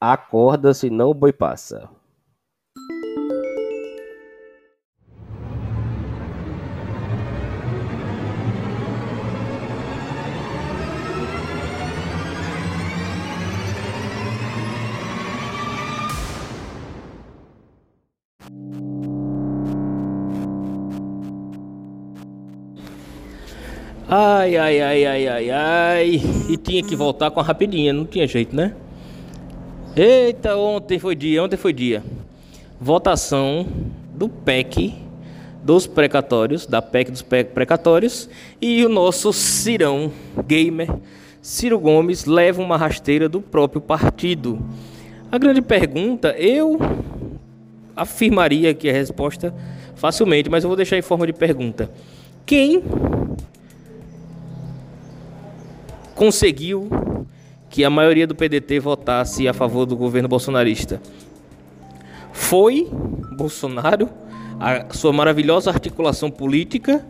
Acorda, senão o boi passa. Ai, ai, ai, ai, ai, ai. E tinha que voltar com a rapidinha, não tinha jeito, né? Eita, ontem foi dia, ontem foi dia. Votação do PEC dos precatórios, da PEC dos precatórios, e o nosso Cirão gamer, Ciro Gomes, leva uma rasteira do próprio partido. A grande pergunta, eu afirmaria que a resposta facilmente, mas eu vou deixar em forma de pergunta. Quem conseguiu que a maioria do PDT votasse a favor do governo bolsonarista. Foi Bolsonaro, a sua maravilhosa articulação política,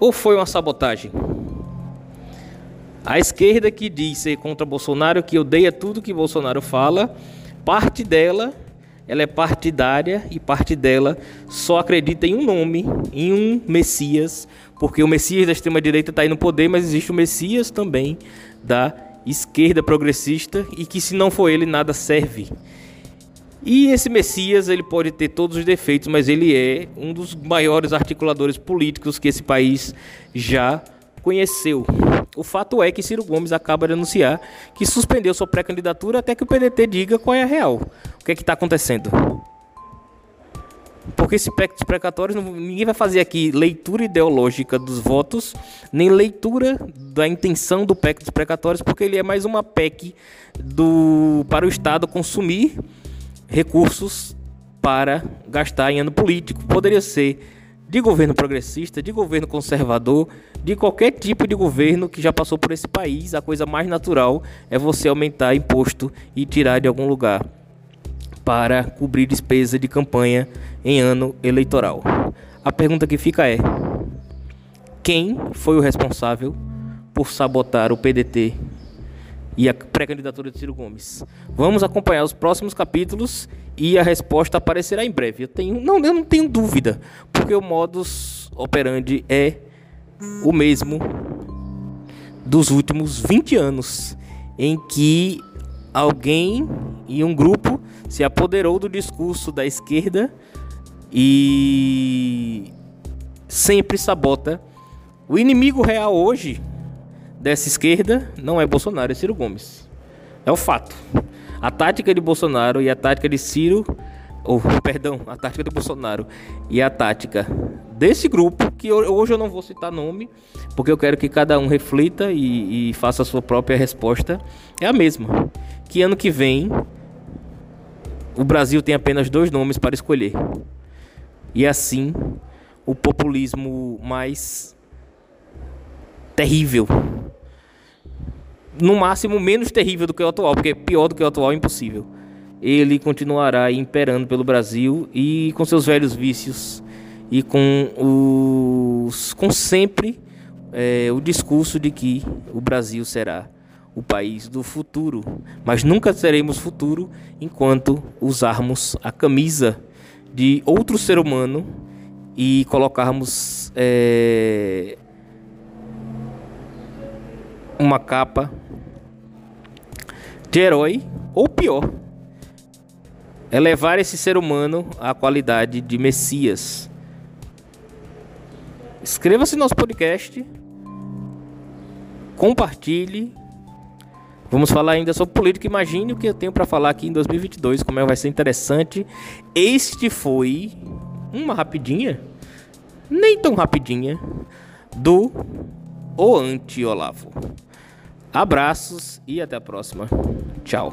ou foi uma sabotagem? A esquerda que diz ser contra Bolsonaro, que odeia tudo que Bolsonaro fala, parte dela, ela é partidária e parte dela só acredita em um nome, em um Messias, porque o Messias da extrema direita está aí no poder, mas existe o Messias também da esquerda progressista e que se não for ele nada serve. E esse Messias, ele pode ter todos os defeitos, mas ele é um dos maiores articuladores políticos que esse país já conheceu. O fato é que Ciro Gomes acaba de anunciar que suspendeu sua pré-candidatura até que o PDT diga qual é a real. O que é que está acontecendo? Porque esse PEC dos precatórios, ninguém vai fazer aqui leitura ideológica dos votos, nem leitura da intenção do PEC dos precatórios, porque ele é mais uma PEC do, para o Estado consumir recursos para gastar em ano político. Poderia ser de governo progressista, de governo conservador, de qualquer tipo de governo que já passou por esse país. A coisa mais natural é você aumentar imposto e tirar de algum lugar para cobrir despesa de campanha em ano eleitoral. A pergunta que fica é: quem foi o responsável por sabotar o PDT e a pré-candidatura de Ciro Gomes? Vamos acompanhar os próximos capítulos e a resposta aparecerá em breve. Eu tenho, não, eu não tenho dúvida, porque o modus operandi é o mesmo dos últimos 20 anos, em que alguém e um grupo se apoderou do discurso da esquerda e sempre sabota. O inimigo real hoje dessa esquerda não é Bolsonaro, é Ciro Gomes. É o fato. A tática de Bolsonaro e a tática de Ciro, ou perdão, a tática de Bolsonaro e a tática desse grupo, que hoje eu não vou citar nome, porque eu quero que cada um reflita e, e faça a sua própria resposta, é a mesma. Que ano que vem o Brasil tem apenas dois nomes para escolher. E assim, o populismo mais terrível, no máximo menos terrível do que o atual, porque pior do que o atual é impossível. Ele continuará imperando pelo Brasil e com seus velhos vícios e com os com sempre é, o discurso de que o Brasil será o país do futuro, mas nunca seremos futuro enquanto usarmos a camisa de outro ser humano e colocarmos é, uma capa de herói ou pior, elevar esse ser humano à qualidade de Messias. Inscreva-se no nosso podcast, compartilhe Vamos falar ainda sobre política. Imagine o que eu tenho para falar aqui em 2022, como é, vai ser interessante. Este foi uma rapidinha, nem tão rapidinha, do O Anti Olavo. Abraços e até a próxima. Tchau.